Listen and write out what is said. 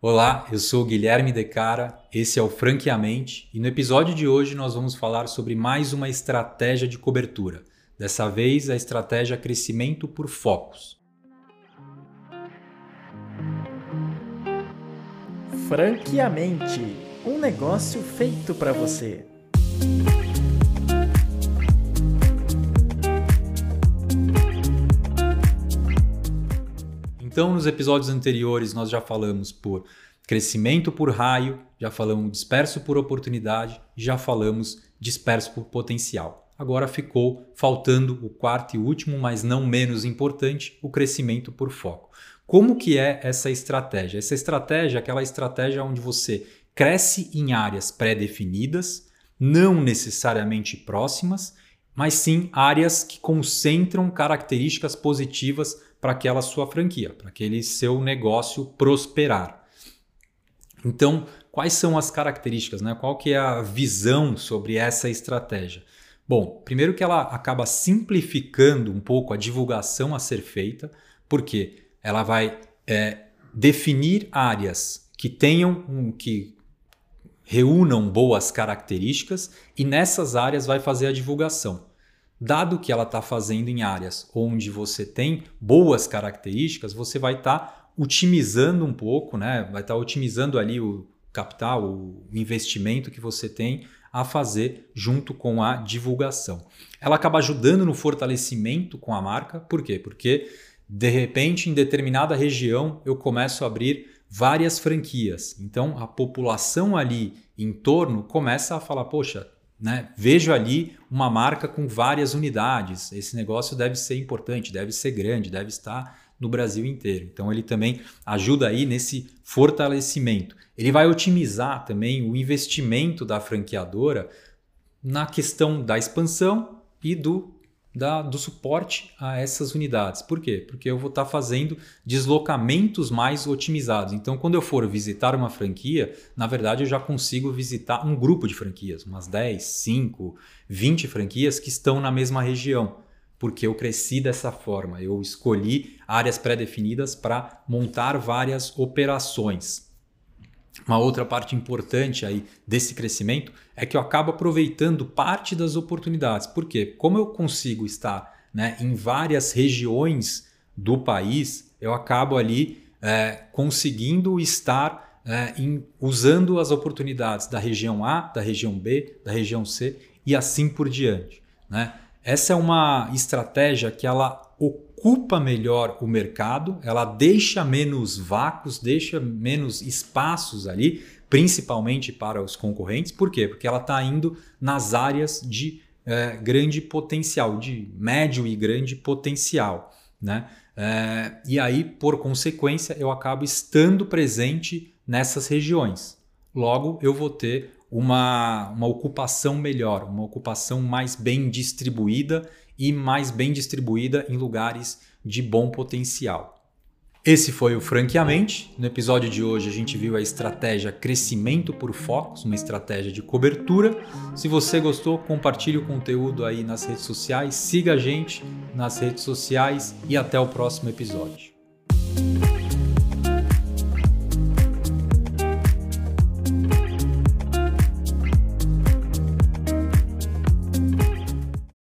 Olá, eu sou Guilherme Decara, esse é o Franqueamente e no episódio de hoje nós vamos falar sobre mais uma estratégia de cobertura. Dessa vez a estratégia crescimento por focos. Franqueamente, um negócio feito para você. Então, nos episódios anteriores, nós já falamos por crescimento por raio, já falamos disperso por oportunidade, já falamos disperso por potencial. Agora ficou faltando o quarto e último, mas não menos importante, o crescimento por foco. Como que é essa estratégia? Essa estratégia é aquela estratégia onde você cresce em áreas pré-definidas, não necessariamente próximas, mas sim áreas que concentram características positivas para aquela sua franquia, para aquele seu negócio prosperar. Então, quais são as características, né? Qual que é a visão sobre essa estratégia? Bom, primeiro que ela acaba simplificando um pouco a divulgação a ser feita, porque ela vai é, definir áreas que tenham um, que reúnam boas características e nessas áreas vai fazer a divulgação. Dado que ela está fazendo em áreas onde você tem boas características, você vai estar tá otimizando um pouco, né? vai estar tá otimizando ali o capital, o investimento que você tem a fazer junto com a divulgação. Ela acaba ajudando no fortalecimento com a marca, por quê? Porque de repente em determinada região eu começo a abrir várias franquias. Então a população ali em torno começa a falar: poxa, né? Vejo ali uma marca com várias unidades. Esse negócio deve ser importante, deve ser grande, deve estar no Brasil inteiro. Então ele também ajuda aí nesse fortalecimento. Ele vai otimizar também o investimento da franqueadora na questão da expansão e do da, do suporte a essas unidades. Por quê? Porque eu vou estar tá fazendo deslocamentos mais otimizados. Então, quando eu for visitar uma franquia, na verdade eu já consigo visitar um grupo de franquias, umas 10, 5, 20 franquias que estão na mesma região. Porque eu cresci dessa forma, eu escolhi áreas pré-definidas para montar várias operações. Uma outra parte importante aí desse crescimento é que eu acabo aproveitando parte das oportunidades. Por quê? Como eu consigo estar né, em várias regiões do país, eu acabo ali é, conseguindo estar é, em, usando as oportunidades da região A, da região B, da região C e assim por diante. Né? Essa é uma estratégia que ela ocupa melhor o mercado, ela deixa menos vácuos, deixa menos espaços ali, principalmente para os concorrentes. Por quê? Porque ela está indo nas áreas de é, grande potencial, de médio e grande potencial. Né? É, e aí, por consequência, eu acabo estando presente nessas regiões. Logo, eu vou ter uma, uma ocupação melhor, uma ocupação mais bem distribuída e mais bem distribuída em lugares de bom potencial. Esse foi o Franqueamente. No episódio de hoje a gente viu a estratégia crescimento por focos, uma estratégia de cobertura. Se você gostou, compartilhe o conteúdo aí nas redes sociais, siga a gente nas redes sociais e até o próximo episódio.